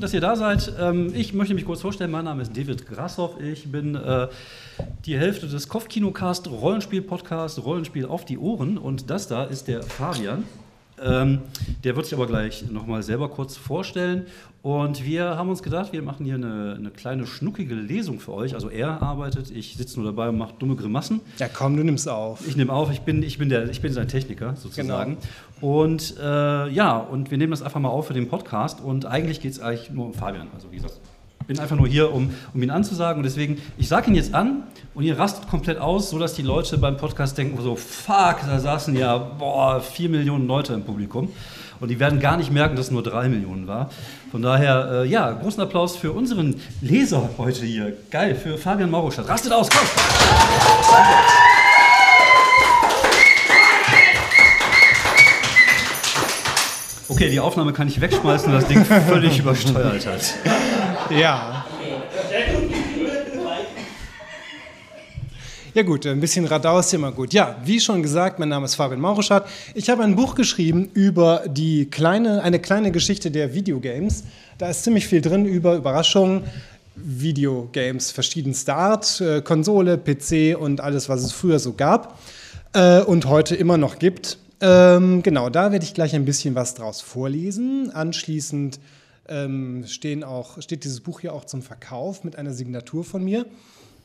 dass ihr da seid. Ähm, ich möchte mich kurz vorstellen. Mein Name ist David Grassoff. Ich bin äh, die Hälfte des Kopfkinocast Rollenspiel-Podcast Rollenspiel auf die Ohren. Und das da ist der Fabian. Ähm, der wird sich aber gleich nochmal selber kurz vorstellen. Und wir haben uns gedacht, wir machen hier eine, eine, kleine schnuckige Lesung für euch. Also er arbeitet, ich sitze nur dabei und mache dumme Grimassen. Ja, komm, du nimmst auf. Ich nehme auf, ich bin, ich, bin der, ich bin sein Techniker sozusagen. Genau. Und äh, ja, und wir nehmen das einfach mal auf für den Podcast. Und eigentlich geht es eigentlich nur um Fabian. Also wie gesagt, bin einfach nur hier, um, um ihn anzusagen. Und deswegen, ich sage ihn jetzt an und ihr rastet komplett aus, sodass die Leute beim Podcast denken, so, fuck, da saßen ja, boah, vier Millionen Leute im Publikum. Und die werden gar nicht merken, dass es nur drei Millionen war. Von daher, äh, ja, großen Applaus für unseren Leser heute hier. Geil, für Fabian Maurostadt. Rastet aus, komm! Okay, die Aufnahme kann ich wegschmeißen, das Ding völlig übersteuert hat. Ja. Ja gut, ein bisschen Radau ist immer gut. Ja, wie schon gesagt, mein Name ist Fabian Mauruschat. Ich habe ein Buch geschrieben über die kleine, eine kleine Geschichte der Videogames. Da ist ziemlich viel drin über Überraschungen, Videogames verschiedenster Art, äh, Konsole, PC und alles, was es früher so gab äh, und heute immer noch gibt. Ähm, genau, da werde ich gleich ein bisschen was draus vorlesen. Anschließend ähm, stehen auch, steht dieses Buch hier auch zum Verkauf mit einer Signatur von mir.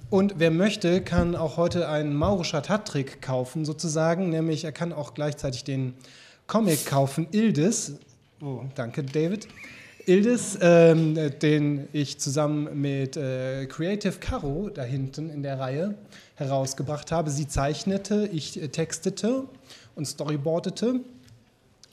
Und wer möchte, kann auch heute einen Maurischer Hattrick kaufen, sozusagen. Nämlich, er kann auch gleichzeitig den Comic kaufen, Ildes. Oh, danke, David. Ildes, ähm, den ich zusammen mit äh, Creative Caro da hinten in der Reihe herausgebracht habe. Sie zeichnete, ich äh, textete und storyboardete.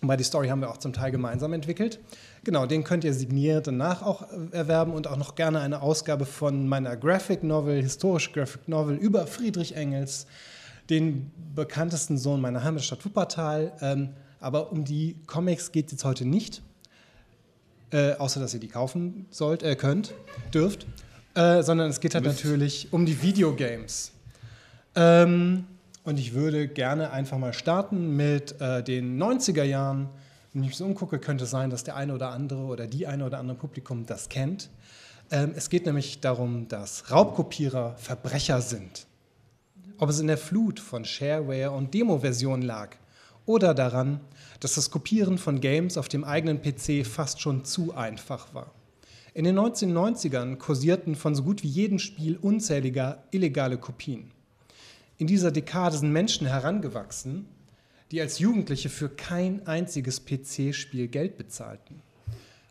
Weil die Story haben wir auch zum Teil gemeinsam entwickelt. Genau, den könnt ihr signiert danach auch erwerben und auch noch gerne eine Ausgabe von meiner Graphic Novel, historische Graphic Novel über Friedrich Engels, den bekanntesten Sohn meiner Heimatstadt Wuppertal. Ähm, aber um die Comics geht es jetzt heute nicht, äh, außer dass ihr die kaufen sollt, äh, könnt, dürft, äh, sondern es geht halt natürlich um die Videogames. Ähm, und ich würde gerne einfach mal starten mit äh, den 90er Jahren wenn ich mich so umgucke, könnte es sein, dass der eine oder andere oder die eine oder andere Publikum das kennt. Ähm, es geht nämlich darum, dass Raubkopierer Verbrecher sind. Ob es in der Flut von Shareware und Demo-Versionen lag oder daran, dass das Kopieren von Games auf dem eigenen PC fast schon zu einfach war. In den 1990ern kursierten von so gut wie jedem Spiel unzählige illegale Kopien. In dieser Dekade sind Menschen herangewachsen, die als Jugendliche für kein einziges PC-Spiel Geld bezahlten.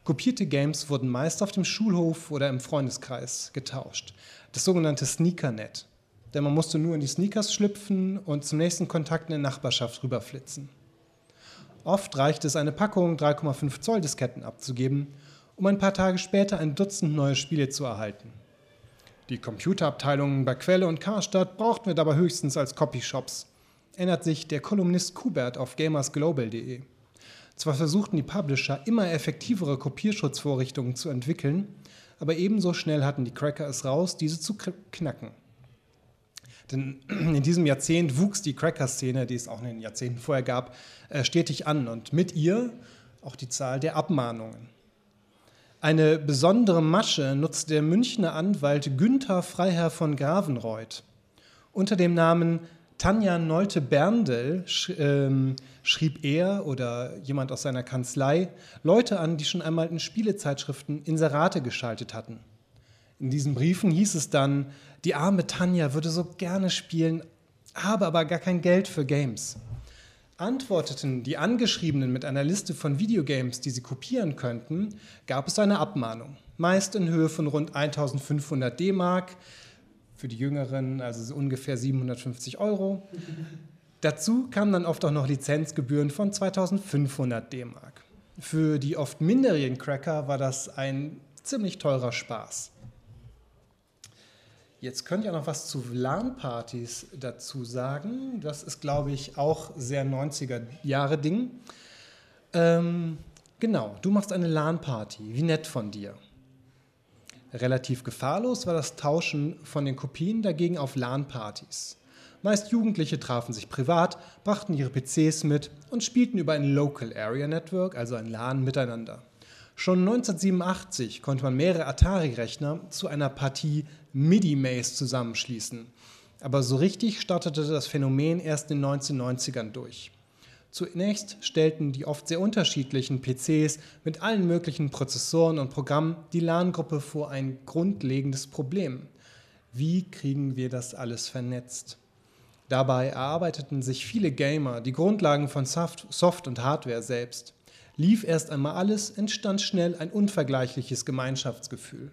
Kopierte Games wurden meist auf dem Schulhof oder im Freundeskreis getauscht. Das sogenannte Sneakernet. Denn man musste nur in die Sneakers schlüpfen und zum nächsten Kontakt in der Nachbarschaft rüberflitzen. Oft reichte es, eine Packung 3,5 Zoll Disketten abzugeben, um ein paar Tage später ein Dutzend neue Spiele zu erhalten. Die Computerabteilungen bei Quelle und Karstadt brauchten wir dabei höchstens als Copyshops ändert sich der Kolumnist Kubert auf gamersglobal.de. Zwar versuchten die Publisher immer effektivere Kopierschutzvorrichtungen zu entwickeln, aber ebenso schnell hatten die Cracker es raus, diese zu knacken. Denn in diesem Jahrzehnt wuchs die Cracker-Szene, die es auch in den Jahrzehnten vorher gab, äh, stetig an und mit ihr auch die Zahl der Abmahnungen. Eine besondere Masche nutzte der Münchner Anwalt Günther Freiherr von Gravenreuth. Unter dem Namen Tanja Nolte-Berndl sch, ähm, schrieb er oder jemand aus seiner Kanzlei Leute an, die schon einmal in Spielezeitschriften Inserate geschaltet hatten. In diesen Briefen hieß es dann, die arme Tanja würde so gerne spielen, habe aber gar kein Geld für Games. Antworteten die Angeschriebenen mit einer Liste von Videogames, die sie kopieren könnten, gab es eine Abmahnung, meist in Höhe von rund 1500 D-Mark, für die Jüngeren, also so ungefähr 750 Euro. Dazu kamen dann oft auch noch Lizenzgebühren von 2500 D-Mark. Für die oft minderjährigen Cracker war das ein ziemlich teurer Spaß. Jetzt könnt ihr noch was zu LAN-Partys dazu sagen. Das ist, glaube ich, auch sehr 90er-Jahre-Ding. Ähm, genau, du machst eine LAN-Party. Wie nett von dir. Relativ gefahrlos war das Tauschen von den Kopien dagegen auf LAN-Partys. Meist Jugendliche trafen sich privat, brachten ihre PCs mit und spielten über ein Local Area Network, also ein LAN, miteinander. Schon 1987 konnte man mehrere Atari-Rechner zu einer Partie MIDI-Maze zusammenschließen. Aber so richtig startete das Phänomen erst in den 1990ern durch. Zunächst stellten die oft sehr unterschiedlichen PCs mit allen möglichen Prozessoren und Programmen die LAN-Gruppe vor ein grundlegendes Problem. Wie kriegen wir das alles vernetzt? Dabei erarbeiteten sich viele Gamer die Grundlagen von Soft und Hardware selbst. Lief erst einmal alles, entstand schnell ein unvergleichliches Gemeinschaftsgefühl.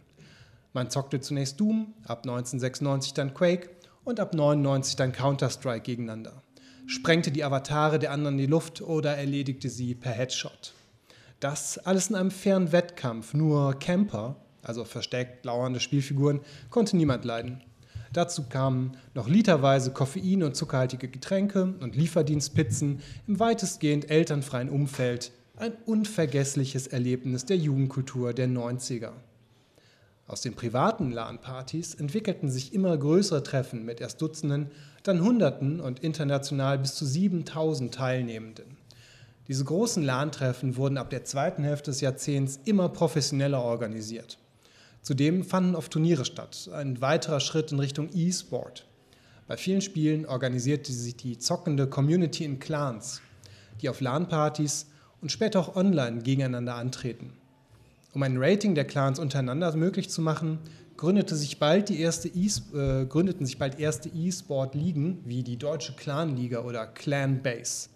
Man zockte zunächst Doom, ab 1996 dann Quake und ab 1999 dann Counter-Strike gegeneinander sprengte die Avatare der anderen in die Luft oder erledigte sie per Headshot. Das alles in einem fairen Wettkampf, nur Camper, also versteckt lauernde Spielfiguren, konnte niemand leiden. Dazu kamen noch literweise Koffein und zuckerhaltige Getränke und Lieferdienstpizzen im weitestgehend elternfreien Umfeld. Ein unvergessliches Erlebnis der Jugendkultur der 90er. Aus den privaten LAN-Partys entwickelten sich immer größere Treffen mit erst Dutzenden, dann Hunderten und international bis zu 7000 Teilnehmenden. Diese großen LAN-Treffen wurden ab der zweiten Hälfte des Jahrzehnts immer professioneller organisiert. Zudem fanden oft Turniere statt, ein weiterer Schritt in Richtung E-Sport. Bei vielen Spielen organisierte sich die zockende Community in Clans, die auf LAN-Partys und später auch online gegeneinander antreten. Um ein Rating der Clans untereinander möglich zu machen, gründete sich bald die erste e äh, gründeten sich bald erste E-Sport-Ligen wie die Deutsche Clan-Liga oder Clan Base.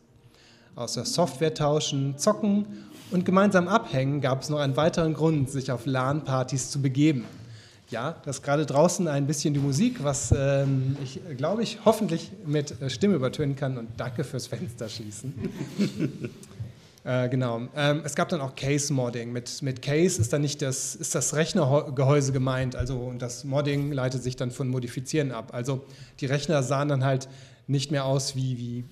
Außer Software tauschen, zocken und gemeinsam abhängen gab es noch einen weiteren Grund, sich auf LAN-Partys zu begeben. Ja, das ist gerade draußen ein bisschen die Musik, was ähm, ich, glaube ich, hoffentlich mit äh, Stimme übertönen kann und danke fürs Fenster schließen. Äh, genau. Ähm, es gab dann auch Case-Modding. Mit, mit Case ist dann nicht das, ist das Rechnergehäuse gemeint, also und das Modding leitet sich dann von Modifizieren ab. Also die Rechner sahen dann halt nicht mehr aus wie, wie,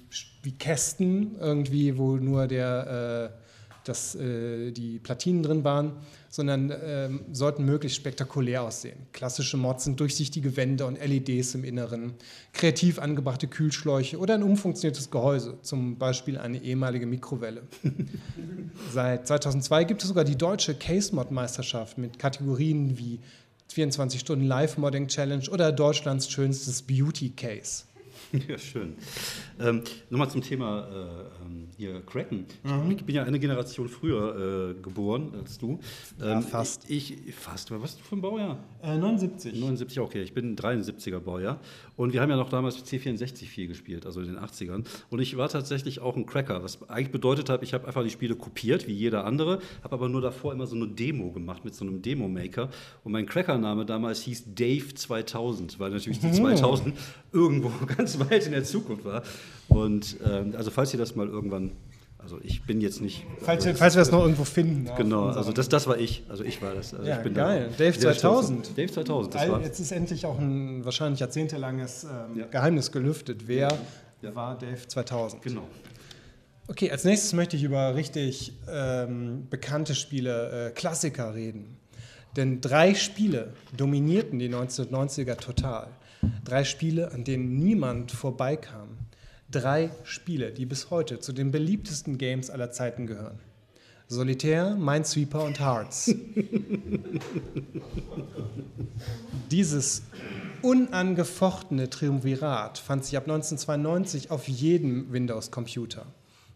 wie Kästen irgendwie, wo nur der äh, dass äh, die Platinen drin waren, sondern äh, sollten möglichst spektakulär aussehen. Klassische Mods sind durchsichtige Wände und LEDs im Inneren, kreativ angebrachte Kühlschläuche oder ein umfunktioniertes Gehäuse, zum Beispiel eine ehemalige Mikrowelle. Seit 2002 gibt es sogar die deutsche Case-Mod-Meisterschaft mit Kategorien wie 24 Stunden Live-Modding Challenge oder Deutschlands schönstes Beauty Case. Ja, schön. Ähm, Nochmal zum Thema äh, ähm, hier Cracken. Mhm. Ich bin ja eine Generation früher äh, geboren als du. Ähm, ja, fast. Ich, fast. Was hast du für ein Baujahr? Äh, 79. 79, okay. Ich bin ein 73er Baujahr. Und wir haben ja noch damals C64 viel gespielt, also in den 80ern. Und ich war tatsächlich auch ein Cracker, was eigentlich bedeutet hat, ich habe einfach die Spiele kopiert, wie jeder andere, habe aber nur davor immer so eine Demo gemacht mit so einem Demo-Maker. Und mein Cracker-Name damals hieß Dave 2000, weil natürlich die 2000 irgendwo ganz weit in der Zukunft war. Und ähm, also falls ihr das mal irgendwann also ich bin jetzt nicht. Falls, wir, falls wir das noch irgendwo finden. Genau, also das, das war ich. Also ich war das. Also ja, ich bin geil. Da, Dave 2000. Dave 2000, das war. Jetzt ist endlich auch ein wahrscheinlich jahrzehntelanges ähm, ja. Geheimnis gelüftet. Wer ja. war Dave 2000? Genau. Okay, als nächstes möchte ich über richtig ähm, bekannte Spiele, äh, Klassiker reden. Denn drei Spiele dominierten die 1990er total. Drei Spiele, an denen niemand vorbeikam. Drei Spiele, die bis heute zu den beliebtesten Games aller Zeiten gehören. Solitär, Minesweeper und Hearts. Dieses unangefochtene Triumvirat fand sich ab 1992 auf jedem Windows-Computer.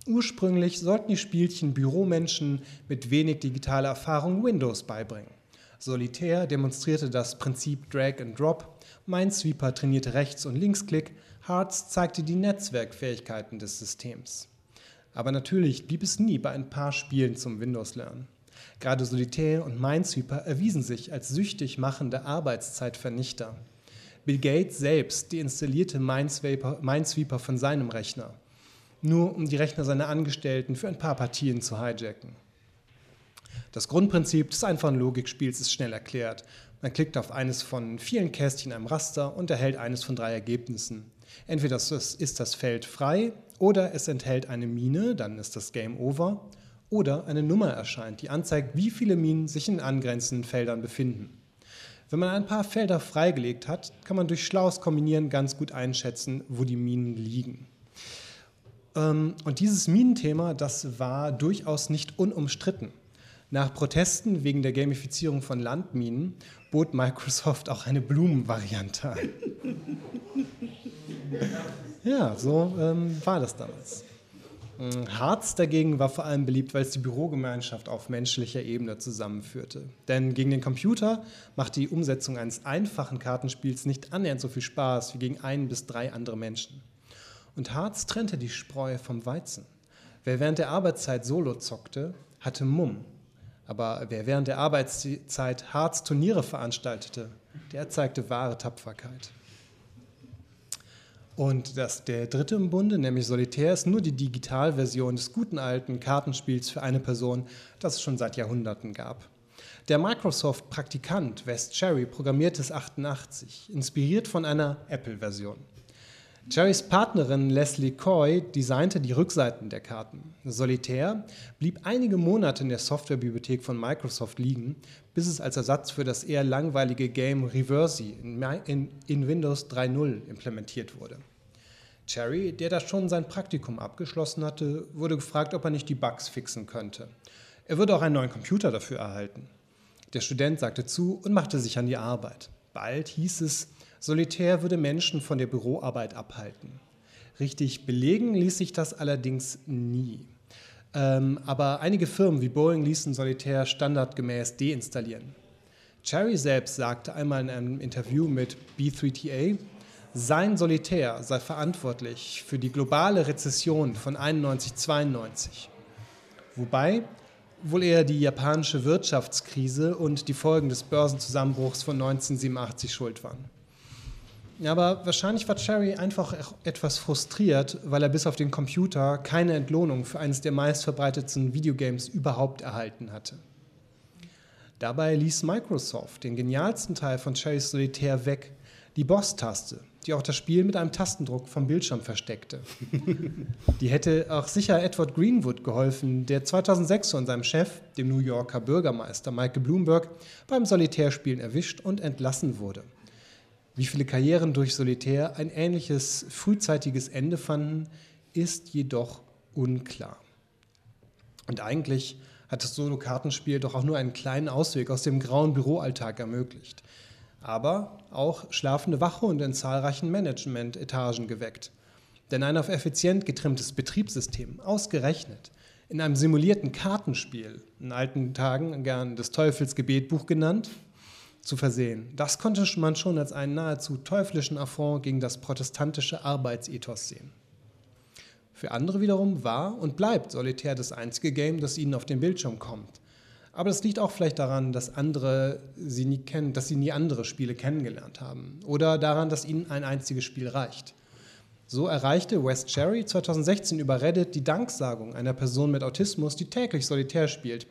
Ursprünglich sollten die Spielchen Büromenschen mit wenig digitaler Erfahrung Windows beibringen. Solitär demonstrierte das Prinzip Drag and Drop, Minesweeper trainierte Rechts- und Linksklick, Hearts zeigte die Netzwerkfähigkeiten des Systems. Aber natürlich blieb es nie bei ein paar Spielen zum Windows-Lernen. Gerade Solitär und Minesweeper erwiesen sich als süchtig machende Arbeitszeitvernichter. Bill Gates selbst deinstallierte Minesweeper, Minesweeper von seinem Rechner, nur um die Rechner seiner Angestellten für ein paar Partien zu hijacken. Das Grundprinzip des einfachen Logikspiels ist schnell erklärt. Man klickt auf eines von vielen Kästchen einem Raster und erhält eines von drei Ergebnissen. Entweder ist das Feld frei oder es enthält eine Mine, dann ist das Game Over, oder eine Nummer erscheint, die anzeigt, wie viele Minen sich in angrenzenden Feldern befinden. Wenn man ein paar Felder freigelegt hat, kann man durch schlaues Kombinieren ganz gut einschätzen, wo die Minen liegen. Ähm, und dieses Minenthema, das war durchaus nicht unumstritten. Nach Protesten wegen der Gamifizierung von Landminen bot Microsoft auch eine Blumenvariante an. ja, so ähm, war das damals. Harz dagegen war vor allem beliebt, weil es die Bürogemeinschaft auf menschlicher Ebene zusammenführte. Denn gegen den Computer macht die Umsetzung eines einfachen Kartenspiels nicht annähernd so viel Spaß wie gegen ein bis drei andere Menschen. Und Harz trennte die Spreu vom Weizen. Wer während der Arbeitszeit Solo zockte, hatte Mumm. Aber wer während der Arbeitszeit Harz Turniere veranstaltete, der zeigte wahre Tapferkeit. Und das, der dritte im Bunde, nämlich Solitär, ist nur die Digitalversion des guten alten Kartenspiels für eine Person, das es schon seit Jahrhunderten gab. Der Microsoft-Praktikant West Cherry programmierte es 88, inspiriert von einer Apple-Version. Cherrys Partnerin Leslie Coy designte die Rückseiten der Karten. Solitär blieb einige Monate in der Softwarebibliothek von Microsoft liegen, bis es als Ersatz für das eher langweilige Game Reversi in, in, in Windows 3.0 implementiert wurde. Cherry, der da schon sein Praktikum abgeschlossen hatte, wurde gefragt, ob er nicht die Bugs fixen könnte. Er würde auch einen neuen Computer dafür erhalten. Der Student sagte zu und machte sich an die Arbeit. Bald hieß es, Solitär würde Menschen von der Büroarbeit abhalten. Richtig belegen ließ sich das allerdings nie. Ähm, aber einige Firmen wie Boeing ließen Solitär standardgemäß deinstallieren. Cherry selbst sagte einmal in einem Interview mit B3TA, sein Solitär sei verantwortlich für die globale Rezession von 91-92. Wobei wohl eher die japanische Wirtschaftskrise und die Folgen des Börsenzusammenbruchs von 1987 schuld waren. Aber wahrscheinlich war Cherry einfach etwas frustriert, weil er bis auf den Computer keine Entlohnung für eines der meistverbreitetsten Videogames überhaupt erhalten hatte. Dabei ließ Microsoft den genialsten Teil von Cherrys Solitär weg, die Boss-Taste, die auch das Spiel mit einem Tastendruck vom Bildschirm versteckte. die hätte auch sicher Edward Greenwood geholfen, der 2006 von seinem Chef, dem New Yorker Bürgermeister Michael Bloomberg, beim Solitärspielen erwischt und entlassen wurde. Wie viele Karrieren durch Solitär ein ähnliches frühzeitiges Ende fanden, ist jedoch unklar. Und eigentlich hat das Solo-Kartenspiel doch auch nur einen kleinen Ausweg aus dem grauen Büroalltag ermöglicht. Aber auch schlafende Wachhunde in zahlreichen Management-Etagen geweckt. Denn ein auf effizient getrimmtes Betriebssystem, ausgerechnet in einem simulierten Kartenspiel, in alten Tagen gern das Teufelsgebetbuch genannt, zu versehen. Das konnte man schon als einen nahezu teuflischen Affront gegen das protestantische Arbeitsethos sehen. Für andere wiederum war und bleibt Solitär das einzige Game, das ihnen auf den Bildschirm kommt. Aber das liegt auch vielleicht daran, dass andere sie nie kennen, dass sie nie andere Spiele kennengelernt haben. Oder daran, dass ihnen ein einziges Spiel reicht. So erreichte West Cherry 2016 über Reddit die Danksagung einer Person mit Autismus, die täglich Solitär spielt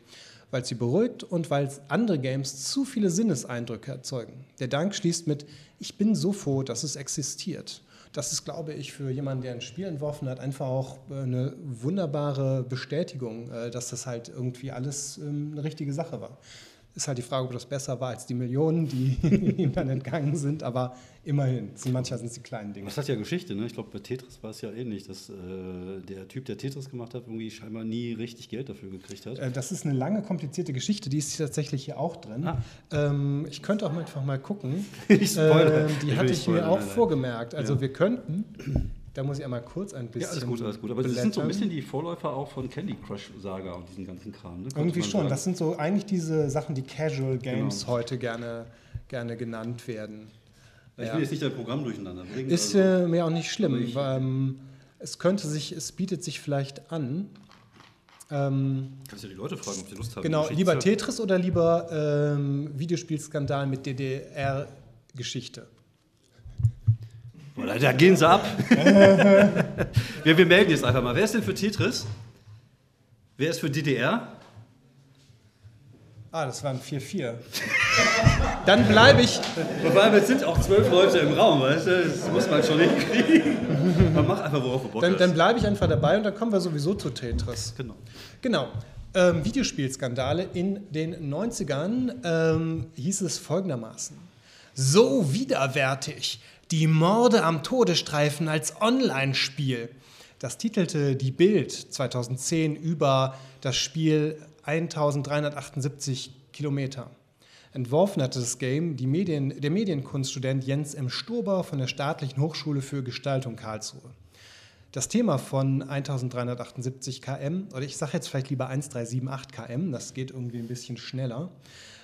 weil sie beruhigt und weil andere Games zu viele Sinneseindrücke erzeugen. Der Dank schließt mit, ich bin so froh, dass es existiert. Das ist, glaube ich, für jemanden, der ein Spiel entworfen hat, einfach auch äh, eine wunderbare Bestätigung, äh, dass das halt irgendwie alles ähm, eine richtige Sache war. Ist halt die Frage, ob das besser war als die Millionen, die ihm dann entgangen sind, aber immerhin, manchmal sind es die kleinen Dinge. Das hat ja Geschichte, ne? Ich glaube, bei Tetris war es ja ähnlich, dass äh, der Typ, der Tetris gemacht hat, irgendwie scheinbar nie richtig Geld dafür gekriegt hat. Äh, das ist eine lange, komplizierte Geschichte, die ist tatsächlich hier auch drin. Ah. Ähm, ich könnte auch einfach mal gucken. ich spoilere. Ähm, die ich hatte ich mir auch vorgemerkt. Also ja. wir könnten da muss ich einmal kurz ein bisschen. Ja, alles gut, alles gut. Aber das sind so ein bisschen die Vorläufer auch von Candy Crush Saga und diesen ganzen Kram. Ne? Irgendwie schon. Sagen. Das sind so eigentlich diese Sachen, die Casual Games genau. heute gerne, gerne genannt werden. Ich ja. will jetzt nicht dein Programm durcheinander bringen. Ist also. mir auch nicht schlimm. Weil, ähm, es könnte sich, es bietet sich vielleicht an. Ähm, Kannst du die Leute fragen, ob sie Lust haben? Genau, lieber Tetris oder lieber ähm, Videospielskandal mit DDR-Geschichte? Oder da gehen sie ab. wir, wir melden jetzt einfach mal. Wer ist denn für Tetris? Wer ist für DDR? Ah, das waren 4-4. Dann bleibe ich. Allem, es sind auch zwölf Leute im Raum, weißt du? Das muss man schon hinkriegen. Man macht einfach, worauf man Bock Dann, dann bleibe ich einfach dabei und dann kommen wir sowieso zu Tetris. Genau. Genau. Ähm, Videospielskandale in den 90ern ähm, hieß es folgendermaßen. So widerwärtig. Die Morde am Todesstreifen als Online-Spiel. Das titelte die Bild 2010 über das Spiel 1378 Kilometer. Entworfen hatte das Game Medien, der Medienkunststudent Jens M. Stober von der Staatlichen Hochschule für Gestaltung Karlsruhe. Das Thema von 1378 km, oder ich sage jetzt vielleicht lieber 1378 km, das geht irgendwie ein bisschen schneller,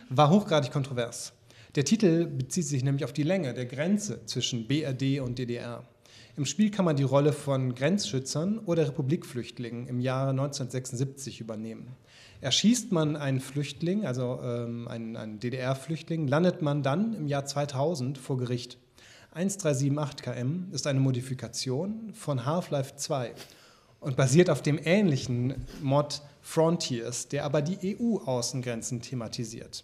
war hochgradig kontrovers. Der Titel bezieht sich nämlich auf die Länge der Grenze zwischen BRD und DDR. Im Spiel kann man die Rolle von Grenzschützern oder Republikflüchtlingen im Jahre 1976 übernehmen. Erschießt man einen Flüchtling, also ähm, einen, einen DDR-Flüchtling, landet man dann im Jahr 2000 vor Gericht. 1378 km ist eine Modifikation von Half-Life 2 und basiert auf dem ähnlichen Mod Frontiers, der aber die EU-Außengrenzen thematisiert.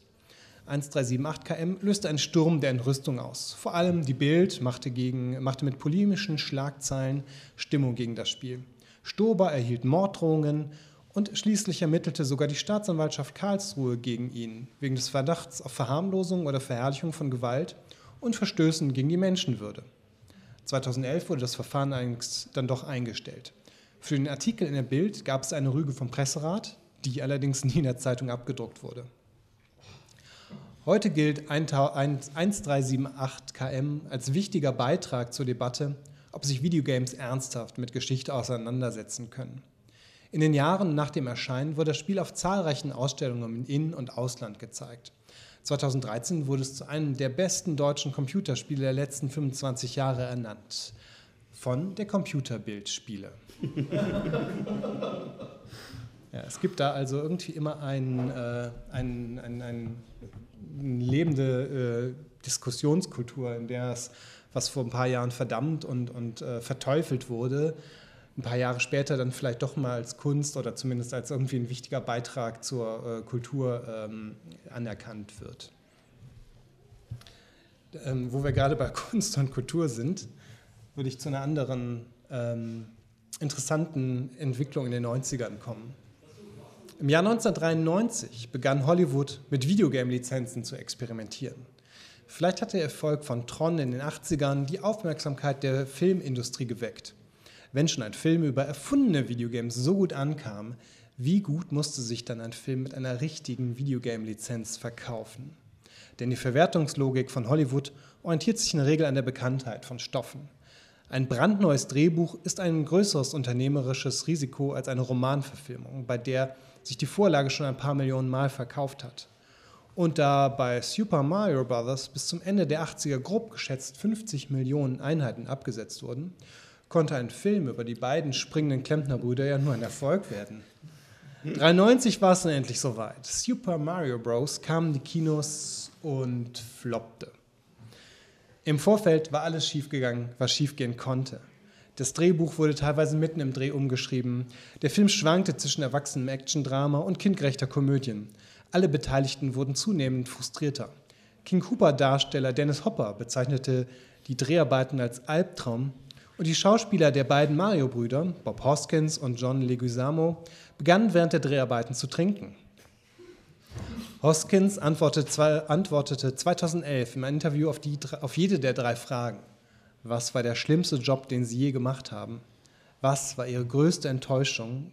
1378 km löste einen Sturm der Entrüstung aus. Vor allem die Bild machte, gegen, machte mit polemischen Schlagzeilen Stimmung gegen das Spiel. Stober erhielt Morddrohungen und schließlich ermittelte sogar die Staatsanwaltschaft Karlsruhe gegen ihn wegen des Verdachts auf Verharmlosung oder Verherrlichung von Gewalt und Verstößen gegen die Menschenwürde. 2011 wurde das Verfahren dann doch eingestellt. Für den Artikel in der Bild gab es eine Rüge vom Presserat, die allerdings nie in der Zeitung abgedruckt wurde. Heute gilt 1378 km als wichtiger Beitrag zur Debatte, ob sich Videogames ernsthaft mit Geschichte auseinandersetzen können. In den Jahren nach dem Erscheinen wurde das Spiel auf zahlreichen Ausstellungen im In- und Ausland gezeigt. 2013 wurde es zu einem der besten deutschen Computerspiele der letzten 25 Jahre ernannt. Von der Computerbildspiele. ja, es gibt da also irgendwie immer ein, äh, ein, ein, ein lebende äh, Diskussionskultur, in der es, was vor ein paar Jahren verdammt und, und äh, verteufelt wurde, ein paar Jahre später dann vielleicht doch mal als Kunst oder zumindest als irgendwie ein wichtiger Beitrag zur äh, Kultur ähm, anerkannt wird. Ähm, wo wir gerade bei Kunst und Kultur sind, würde ich zu einer anderen ähm, interessanten Entwicklung in den 90ern kommen. Im Jahr 1993 begann Hollywood mit Videogame-Lizenzen zu experimentieren. Vielleicht hat der Erfolg von Tron in den 80ern die Aufmerksamkeit der Filmindustrie geweckt. Wenn schon ein Film über erfundene Videogames so gut ankam, wie gut musste sich dann ein Film mit einer richtigen Videogame-Lizenz verkaufen? Denn die Verwertungslogik von Hollywood orientiert sich in der Regel an der Bekanntheit von Stoffen. Ein brandneues Drehbuch ist ein größeres unternehmerisches Risiko als eine Romanverfilmung, bei der sich die Vorlage schon ein paar Millionen Mal verkauft hat. Und da bei Super Mario Bros. bis zum Ende der 80er grob geschätzt 50 Millionen Einheiten abgesetzt wurden, konnte ein Film über die beiden springenden Klempnerbrüder ja nur ein Erfolg werden. 93 war es dann endlich soweit. Super Mario Bros. kam in die Kinos und floppte. Im Vorfeld war alles schiefgegangen, was schiefgehen konnte. Das Drehbuch wurde teilweise mitten im Dreh umgeschrieben. Der Film schwankte zwischen erwachsenem Actiondrama und kindgerechter Komödien. Alle Beteiligten wurden zunehmend frustrierter. King Cooper-Darsteller Dennis Hopper bezeichnete die Dreharbeiten als Albtraum und die Schauspieler der beiden Mario-Brüder, Bob Hoskins und John Leguizamo, begannen während der Dreharbeiten zu trinken. Hoskins antwortete, antwortete 2011 im Interview auf, die, auf jede der drei Fragen. Was war der schlimmste Job, den Sie je gemacht haben? Was war Ihre größte Enttäuschung?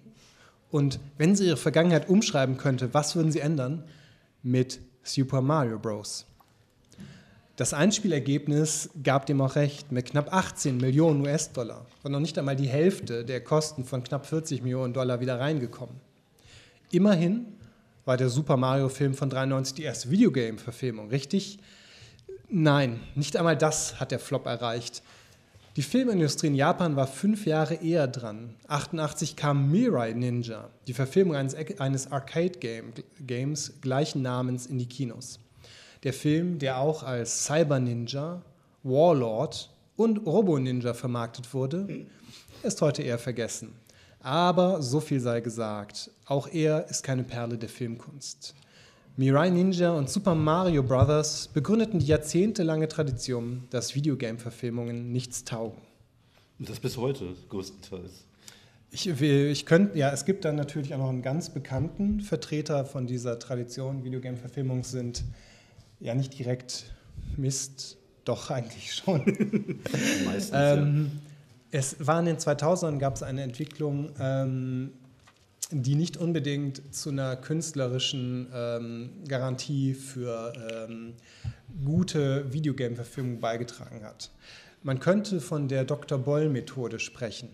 Und wenn Sie Ihre Vergangenheit umschreiben könnte, was würden Sie ändern? Mit Super Mario Bros. Das Einspielergebnis gab dem auch recht, mit knapp 18 Millionen US-Dollar war noch nicht einmal die Hälfte der Kosten von knapp 40 Millionen Dollar wieder reingekommen. Immerhin war der Super Mario-Film von 93 die erste Videogame-Verfilmung, richtig? Nein, nicht einmal das hat der Flop erreicht. Die Filmindustrie in Japan war fünf Jahre eher dran. 88 kam Mirai Ninja, die Verfilmung eines, eines Arcade-Games gleichen Namens, in die Kinos. Der Film, der auch als Cyber Ninja, Warlord und Robo Ninja vermarktet wurde, ist heute eher vergessen. Aber so viel sei gesagt, auch er ist keine Perle der Filmkunst. Mirai Ninja und Super Mario Bros. begründeten die jahrzehntelange Tradition, dass Videogame-Verfilmungen nichts taugen. Und das bis heute größtenteils. Ich, ich könnte, ja, es gibt dann natürlich auch noch einen ganz bekannten Vertreter von dieser Tradition. Videogame-Verfilmungen sind ja nicht direkt Mist, doch eigentlich schon. Meistens. ähm, ja. Es war in den 2000ern gab es eine Entwicklung, ähm, die nicht unbedingt zu einer künstlerischen ähm, Garantie für ähm, gute Videogame-Verfilmung beigetragen hat. Man könnte von der Dr. Boll-Methode sprechen.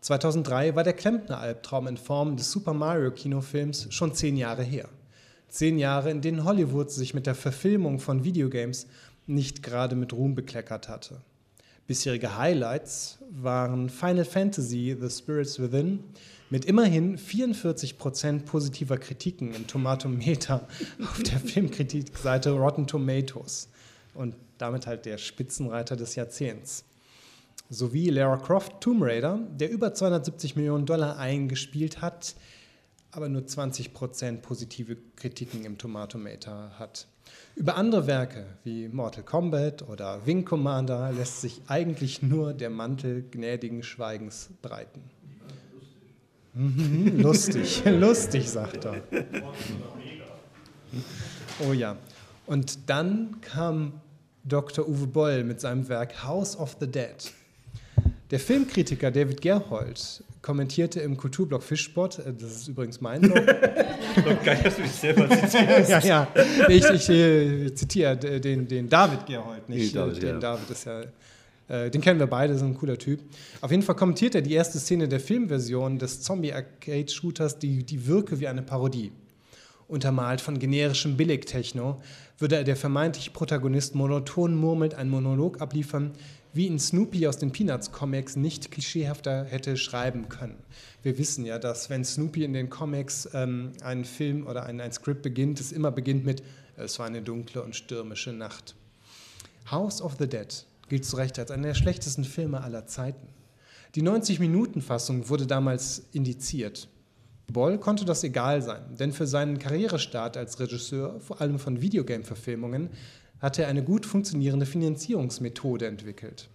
2003 war der Klempner-Albtraum in Form des Super Mario-Kinofilms schon zehn Jahre her. Zehn Jahre, in denen Hollywood sich mit der Verfilmung von Videogames nicht gerade mit Ruhm bekleckert hatte. Bisherige Highlights waren Final Fantasy The Spirits Within mit immerhin 44% positiver Kritiken im Tomatometer auf der Filmkritikseite Rotten Tomatoes und damit halt der Spitzenreiter des Jahrzehnts. Sowie Lara Croft Tomb Raider, der über 270 Millionen Dollar eingespielt hat, aber nur 20% positive Kritiken im Tomatometer hat. Über andere Werke wie Mortal Kombat oder Wing Commander lässt sich eigentlich nur der Mantel gnädigen Schweigens breiten. Mhm, lustig, lustig, sagt er. Oh ja. Und dann kam Dr. Uwe Boll mit seinem Werk House of the Dead. Der Filmkritiker David Gerhold kommentierte im Kulturblog Fischsport, äh, das ist übrigens mein Blog. Geil, dass du dich selber zitierst. ja, ja. Ich, ich, ich zitiere den, den David Gerhold, nicht Nee, David, den ja. David ist ja. Äh, Den kennen wir beide, ist ein cooler Typ. Auf jeden Fall kommentiert er die erste Szene der Filmversion des Zombie-Arcade-Shooters, die, die wirke wie eine Parodie. Untermalt von generischem Billig-Techno würde der vermeintliche Protagonist monoton murmelnd einen Monolog abliefern, wie ihn Snoopy aus den Peanuts-Comics nicht klischeehafter hätte schreiben können. Wir wissen ja, dass wenn Snoopy in den Comics ähm, einen Film oder ein, ein Skript beginnt, es immer beginnt mit Es war eine dunkle und stürmische Nacht. House of the Dead gilt zu Recht als einer der schlechtesten Filme aller Zeiten. Die 90-Minuten-Fassung wurde damals indiziert. Boll konnte das egal sein, denn für seinen Karrierestart als Regisseur, vor allem von Videogame-Verfilmungen, hatte er eine gut funktionierende Finanzierungsmethode entwickelt.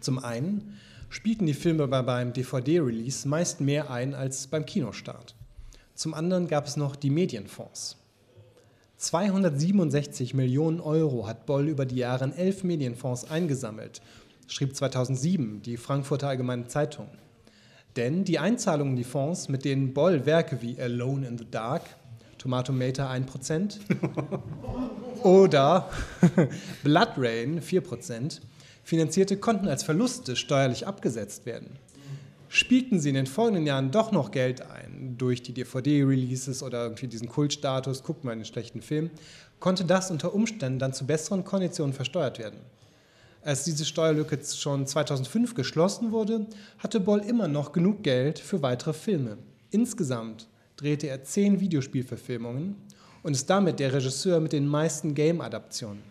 Zum einen spielten die Filme bei- beim DVD-Release meist mehr ein als beim Kinostart. Zum anderen gab es noch die Medienfonds. 267 Millionen Euro hat Boll über die Jahre in elf Medienfonds eingesammelt, schrieb 2007 die Frankfurter Allgemeine Zeitung. Denn die Einzahlungen in die Fonds, mit denen Boll Werke wie Alone in the Dark, Tomatometer 1% oder Blood Rain 4% finanzierte, konnten als Verluste steuerlich abgesetzt werden. Spielten sie in den folgenden Jahren doch noch Geld ein, durch die DVD-Releases oder irgendwie diesen Kultstatus, guckt mal in den schlechten Film, konnte das unter Umständen dann zu besseren Konditionen versteuert werden. Als diese Steuerlücke schon 2005 geschlossen wurde, hatte Boll immer noch genug Geld für weitere Filme. Insgesamt drehte er zehn Videospielverfilmungen und ist damit der Regisseur mit den meisten Game-Adaptionen.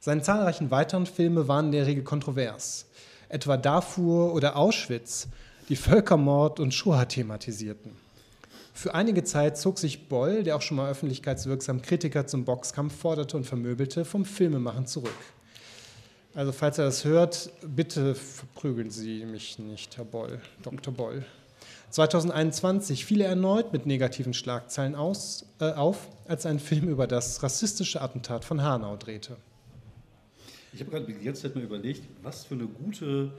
Seine zahlreichen weiteren Filme waren in der Regel kontrovers, etwa Darfur oder Auschwitz, die Völkermord und Shoah thematisierten. Für einige Zeit zog sich Boll, der auch schon mal öffentlichkeitswirksam Kritiker zum Boxkampf forderte und vermöbelte, vom Filmemachen zurück. Also falls er das hört, bitte verprügeln Sie mich nicht, Herr Boll, Dr. Boll. 2021 fiel er erneut mit negativen Schlagzeilen aus, äh, auf, als einen Film über das rassistische Attentat von Hanau drehte. Ich habe gerade die ganze mal überlegt, was für eine gute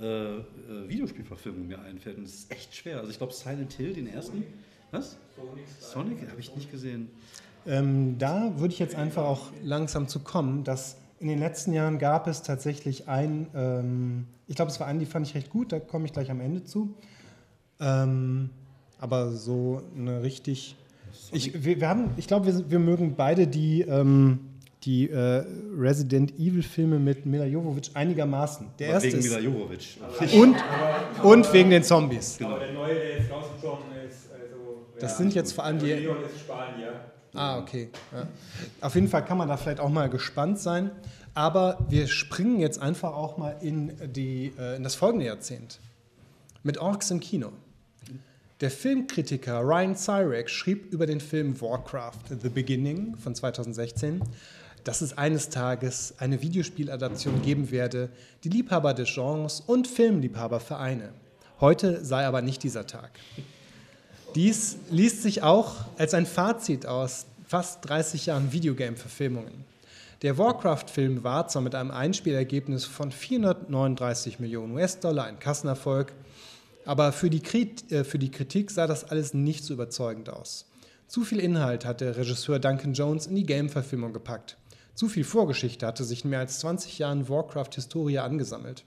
äh, äh, Videospielverfilmung mir einfällt. Und es ist echt schwer. Also ich glaube Silent Hill, den ersten. Was? Sonic? Habe ich nicht gesehen. Ähm, da würde ich jetzt einfach auch langsam zu kommen, dass in den letzten Jahren gab es tatsächlich ein, ähm, ich glaube, es war einen, die fand ich recht gut, da komme ich gleich am Ende zu. Ähm, aber so eine richtig. Ich, wir, wir haben, ich glaube, wir, wir mögen beide die, ähm, die äh, Resident Evil-Filme mit Mila Jovovich einigermaßen. Der erste Wegen ist, Mila Jovovich. und, und wegen den Zombies. Aber der neue, der jetzt rausgekommen ist, also. Das sind jetzt vor allem die. Leon ist Spanier. Ah, okay. Ja. Auf jeden Fall kann man da vielleicht auch mal gespannt sein. Aber wir springen jetzt einfach auch mal in, die, äh, in das folgende Jahrzehnt. Mit Orks im Kino. Der Filmkritiker Ryan Cyrek schrieb über den Film Warcraft The Beginning von 2016, dass es eines Tages eine Videospieladaption geben werde, die Liebhaber des Genres und Filmliebhaber vereine. Heute sei aber nicht dieser Tag. Dies liest sich auch als ein Fazit aus fast 30 Jahren Videogame-Verfilmungen. Der Warcraft-Film war zwar mit einem Einspielergebnis von 439 Millionen US-Dollar ein Kassenerfolg, Aber für die, äh, für die Kritik sah das alles nicht so überzeugend aus. Zu viel Inhalt hat der Regisseur Duncan Jones in die Game-Verfilmung gepackt. Zu viel Vorgeschichte hatte sich in mehr als 20 Jahren Warcraft-Historie angesammelt.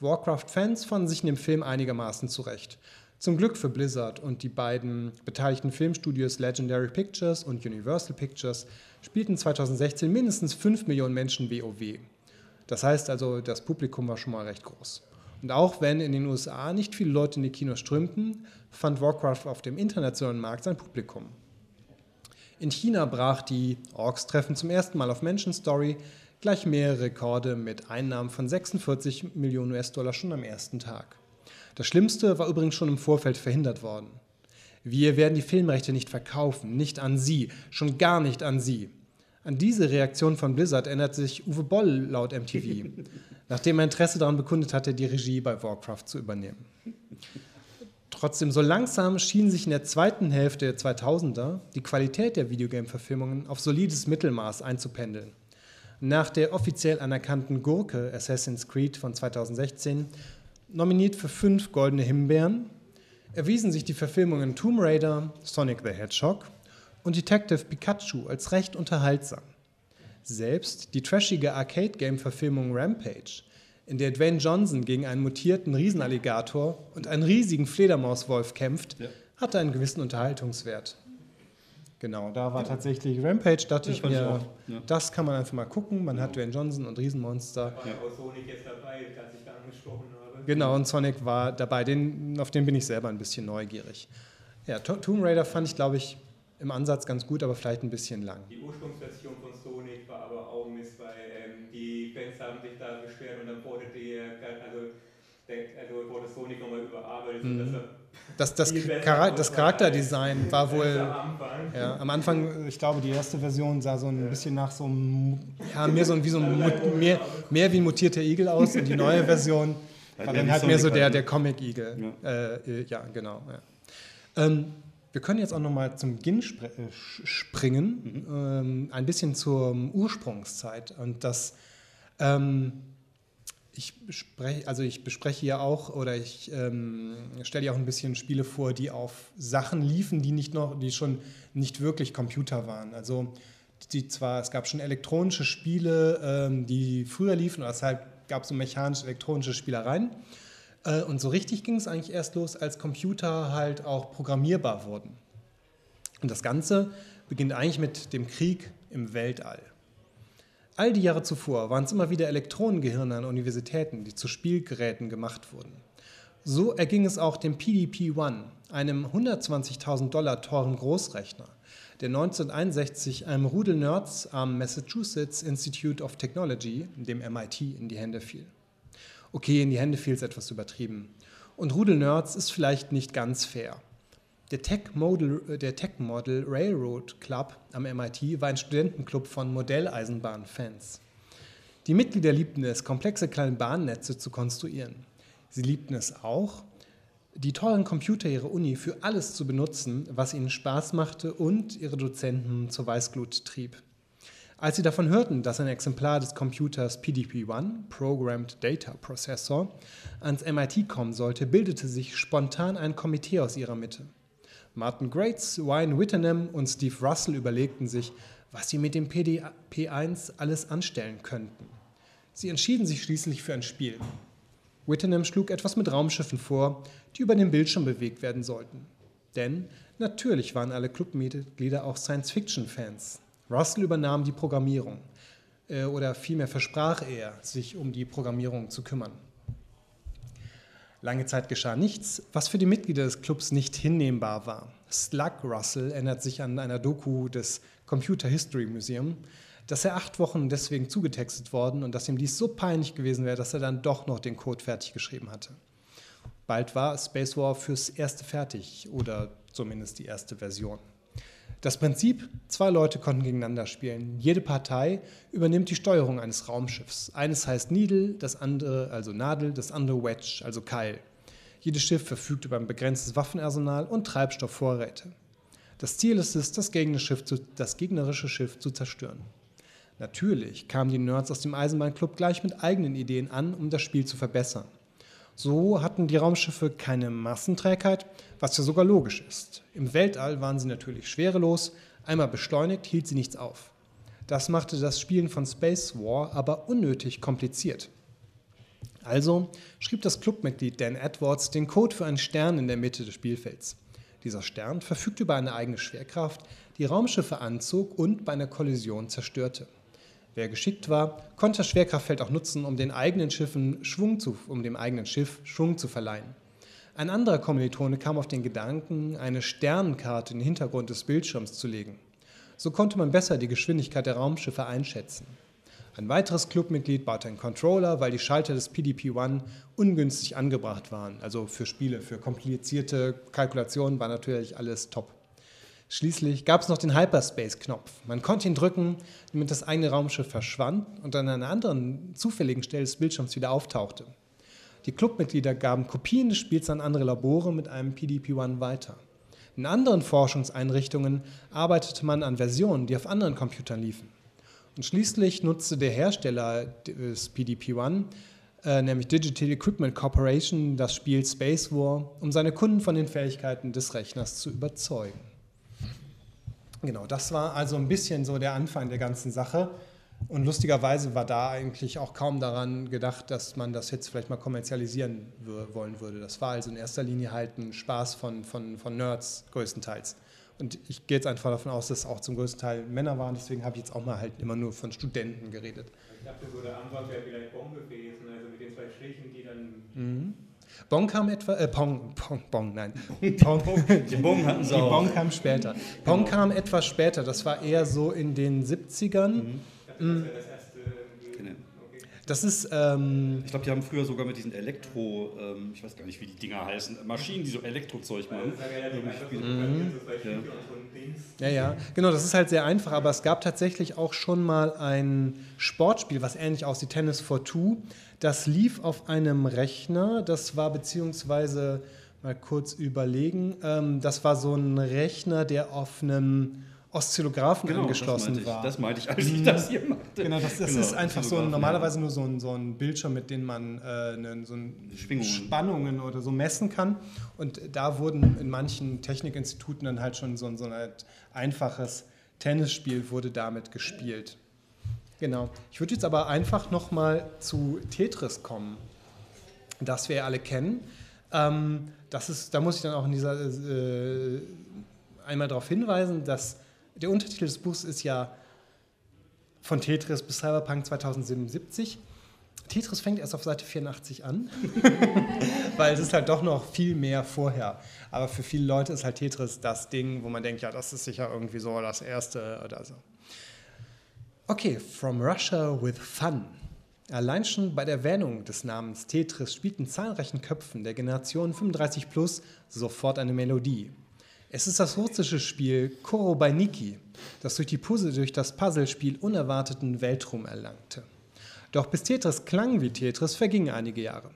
Warcraft-Fans fanden sich in dem Film einigermaßen zurecht. Zum Glück für Blizzard und die beiden beteiligten Filmstudios Legendary Pictures und Universal Pictures spielten 2016 mindestens 5 Millionen Menschen WoW. Das heißt also, das Publikum war schon mal recht groß. Und auch wenn in den USA nicht viele Leute in die Kinos strömten, fand Warcraft auf dem internationalen Markt sein Publikum. In China brach die Orks-Treffen zum ersten Mal auf Menschen Story gleich mehrere Rekorde mit Einnahmen von 46 Millionen US-Dollar schon am ersten Tag. Das Schlimmste war übrigens schon im Vorfeld verhindert worden. Wir werden die Filmrechte nicht verkaufen, nicht an Sie, schon gar nicht an Sie. An diese Reaktion von Blizzard erinnert sich Uwe Boll laut MTV, nachdem er Interesse daran bekundet hatte, die Regie bei Warcraft zu übernehmen. Trotzdem, so langsam schien sich in der zweiten Hälfte der 2000er die Qualität der Videogame-Verfilmungen auf solides Mittelmaß einzupendeln. Nach der offiziell anerkannten Gurke Assassin's Creed von 2016, nominiert für fünf goldene Himbeeren, erwiesen sich die Verfilmungen Tomb Raider, Sonic the Hedgehog und Detective Pikachu als recht unterhaltsam. Selbst die trashige Arcade-Game-Verfilmung Rampage in der Dwayne Johnson gegen einen mutierten Riesenalligator und einen riesigen Fledermauswolf kämpft, ja. hatte einen gewissen Unterhaltungswert. Genau, da war tatsächlich Rampage, dachte ja, ich mir, ich ja. das kann man einfach mal gucken. Man hat Dwayne Johnson und Riesenmonster. Da war ja. auch Sonic jetzt dabei, als ich da angesprochen habe. Genau, und Sonic war dabei. Den, auf den bin ich selber ein bisschen neugierig. Ja, Tomb Raider fand ich, glaube ich, im Ansatz ganz gut, aber vielleicht ein bisschen lang. Die Ursprungsversion von Sonic war aber auch Mist, weil ähm, die Fans haben sich da beschwert und dann wurde der, also, der, also wurde Sonic nochmal überarbeitet, mhm. das, das, Chara das Charakterdesign war wohl am Anfang. Ja, am Anfang, ich glaube, die erste Version sah so ein ja. bisschen nach so einem, ja, mehr, so, wie so ein, mehr, mehr wie ein mutierter Igel aus und die neue Version war dann halt mehr so der, der Comic-Igel. Ja. Äh, ja. genau. Ja. Ähm, wir können jetzt auch noch mal zum Beginn spr äh, springen, mhm. ähm, ein bisschen zur Ursprungszeit. Und das, ähm, ich, sprech, also ich bespreche ja auch oder ich ähm, stelle ja auch ein bisschen Spiele vor, die auf Sachen liefen, die nicht noch, die schon nicht wirklich Computer waren. Also die zwar, es gab schon elektronische Spiele, ähm, die früher liefen, oder deshalb gab es so mechanisch-elektronische Spielereien. Äh, und so richtig ging es eigentlich erst los, als Computer halt auch programmierbar wurden. Und das Ganze beginnt eigentlich mit dem Krieg im Weltall. All die Jahre zuvor waren es immer wieder Elektronengehirne an Universitäten, die zu Spielgeräten gemacht wurden. So erging es auch dem PDP-1, einem 120.000 Dollar teuren Großrechner, der 1961 einem Rudel Nerds am Massachusetts Institute of Technology, dem MIT, in die Hände fiel. Okay, in die Hände fiel es etwas übertrieben. Und Rudel Nerds ist vielleicht nicht ganz fair. Der Tech, Model, äh, der Tech Model Railroad Club am MIT war ein Studentenclub von Modelleisenbahnfans. Die Mitglieder liebten es, komplexe kleine Bahnnetze zu konstruieren. Sie liebten es auch, die teuren Computer ihrer Uni für alles zu benutzen, was ihnen Spaß machte und ihre Dozenten zur Weißglut trieb. Als sie davon hörten, dass ein Exemplar des Computers PDP-1, Programmed Data Processor, ans MIT kommen sollte, bildete sich spontan ein Komitee aus ihrer Mitte. Martin Grates, Wayne Whittenham und Steve Russell überlegten sich, was sie mit dem PDP-1 alles anstellen könnten. Sie entschieden sich schließlich für ein Spiel. Whittenham schlug etwas mit Raumschiffen vor, die über den Bildschirm bewegt werden sollten. Denn natürlich waren alle Clubmitglieder auch Science-Fiction-Fans. Russell übernahm die Programmierung äh, oder vielmehr versprach er, sich um die Programmierung zu kümmern. Lange Zeit geschah nichts, was für die Mitglieder des Clubs nicht hinnehmbar war. Slug Russell erinnert sich an einer Doku des Computer History Museum, dass er acht Wochen deswegen zugetextet worden und dass ihm dies so peinlich gewesen wäre, dass er dann doch noch den Code fertig geschrieben hatte. Bald war Space War fürs erste fertig oder zumindest die erste Version. Das Prinzip, zwei Leute konnten gegeneinander spielen. Jede Partei übernimmt die Steuerung eines Raumschiffs. Eines heißt Needle, das andere also Nadel, das andere Wedge, also Keil. Jedes Schiff verfügt über ein begrenztes Waffenarsenal und Treibstoffvorräte. Das Ziel ist es, das gegnerische Schiff zu, das gegnerische Schiff zu zerstören. Natürlich kamen die Nerds aus dem Eisenbahnclub gleich mit eigenen Ideen an, um das Spiel zu verbessern. So hatten die Raumschiffe keine Massenträgheit, was ja sogar logisch ist. Im Weltall waren sie natürlich schwerelos, einmal beschleunigt hielt sie nichts auf. Das machte das Spielen von Space War aber unnötig kompliziert. Also schrieb das Clubmitglied Dan Edwards den Code für einen Stern in der Mitte des Spielfelds. Dieser Stern verfügte über eine eigene Schwerkraft, die Raumschiffe anzog und bei einer Kollision zerstörte. Wer geschickt war, konnte das Schwerkraftfeld auch nutzen, um, den eigenen Schiffen Schwung zu, um dem eigenen Schiff Schwung zu verleihen. Ein anderer Kommilitone kam auf den Gedanken, eine Sternenkarte in den Hintergrund des Bildschirms zu legen. So konnte man besser die Geschwindigkeit der Raumschiffe einschätzen. Ein weiteres Clubmitglied baute einen Controller, weil die Schalter des PDP-1 ungünstig angebracht waren. Also für Spiele, für komplizierte Kalkulationen war natürlich alles top. Schließlich gab es noch den Hyperspace-Knopf. Man konnte ihn drücken, damit das eigene Raumschiff verschwand und an einer anderen zufälligen Stelle des Bildschirms wieder auftauchte. Die Clubmitglieder gaben Kopien des Spiels an andere Labore mit einem PDP-1 weiter. In anderen Forschungseinrichtungen arbeitete man an Versionen, die auf anderen Computern liefen. Und schließlich nutzte der Hersteller des PDP-1, äh, nämlich Digital Equipment Corporation, das Spiel Space War, um seine Kunden von den Fähigkeiten des Rechners zu überzeugen. Genau, das war also ein bisschen so der Anfang der ganzen Sache. Und lustigerweise war da eigentlich auch kaum daran gedacht, dass man das jetzt vielleicht mal kommerzialisieren wollen würde. Das war also in erster Linie halt ein Spaß von, von, von Nerds größtenteils. Und ich gehe jetzt einfach davon aus, dass es auch zum größten Teil Männer waren, deswegen habe ich jetzt auch mal halt immer nur von Studenten geredet. Ich dachte so, der Anfang wäre vielleicht Bon gewesen, also mit den zwei Strichen, die dann. Mhm. Bon kam etwa, äh, Pong, Pong, Pong, nein. Pong, die Bon hatten sie Die Bon kam später. Pong genau. kam etwas später, das war eher so in den 70ern. Mhm. Ich dachte, das wäre das das ist. Ähm, ich glaube, die haben früher sogar mit diesen Elektro, ähm, ich weiß gar nicht, wie die Dinger heißen, Maschinen, die so Elektrozeug machen. Mhm. Ja, ja, genau, das ist halt sehr einfach, aber es gab tatsächlich auch schon mal ein Sportspiel, was ähnlich aussieht, Tennis for Two. Das lief auf einem Rechner, das war beziehungsweise, mal kurz überlegen, ähm, das war so ein Rechner, der auf einem Oszillographen genau, angeschlossen das war. Das meinte ich, als ich das hier machte. Genau, das, das genau, ist einfach so normalerweise ja. nur so ein, so ein Bildschirm, mit dem man äh, ne, so Spannungen oder so messen kann. Und da wurden in manchen Technikinstituten dann halt schon so, so ein einfaches Tennisspiel wurde damit gespielt. Genau. Ich würde jetzt aber einfach nochmal zu Tetris kommen, das wir ja alle kennen. Ähm, das ist, da muss ich dann auch in dieser äh, einmal darauf hinweisen, dass der Untertitel des Buchs ist ja von Tetris bis Cyberpunk 2077. Tetris fängt erst auf Seite 84 an, weil es ist halt doch noch viel mehr vorher. Aber für viele Leute ist halt Tetris das Ding, wo man denkt, ja, das ist sicher irgendwie so das erste oder so. Okay, From Russia with Fun. Allein schon bei der Erwähnung des Namens Tetris spielt in zahlreichen Köpfen der Generation 35 plus sofort eine Melodie. Es ist das russische Spiel Korobainiki, das durch Puzzle durch das Puzzlespiel unerwarteten Weltruhm erlangte. Doch bis Tetris klang wie Tetris, vergingen einige Jahre.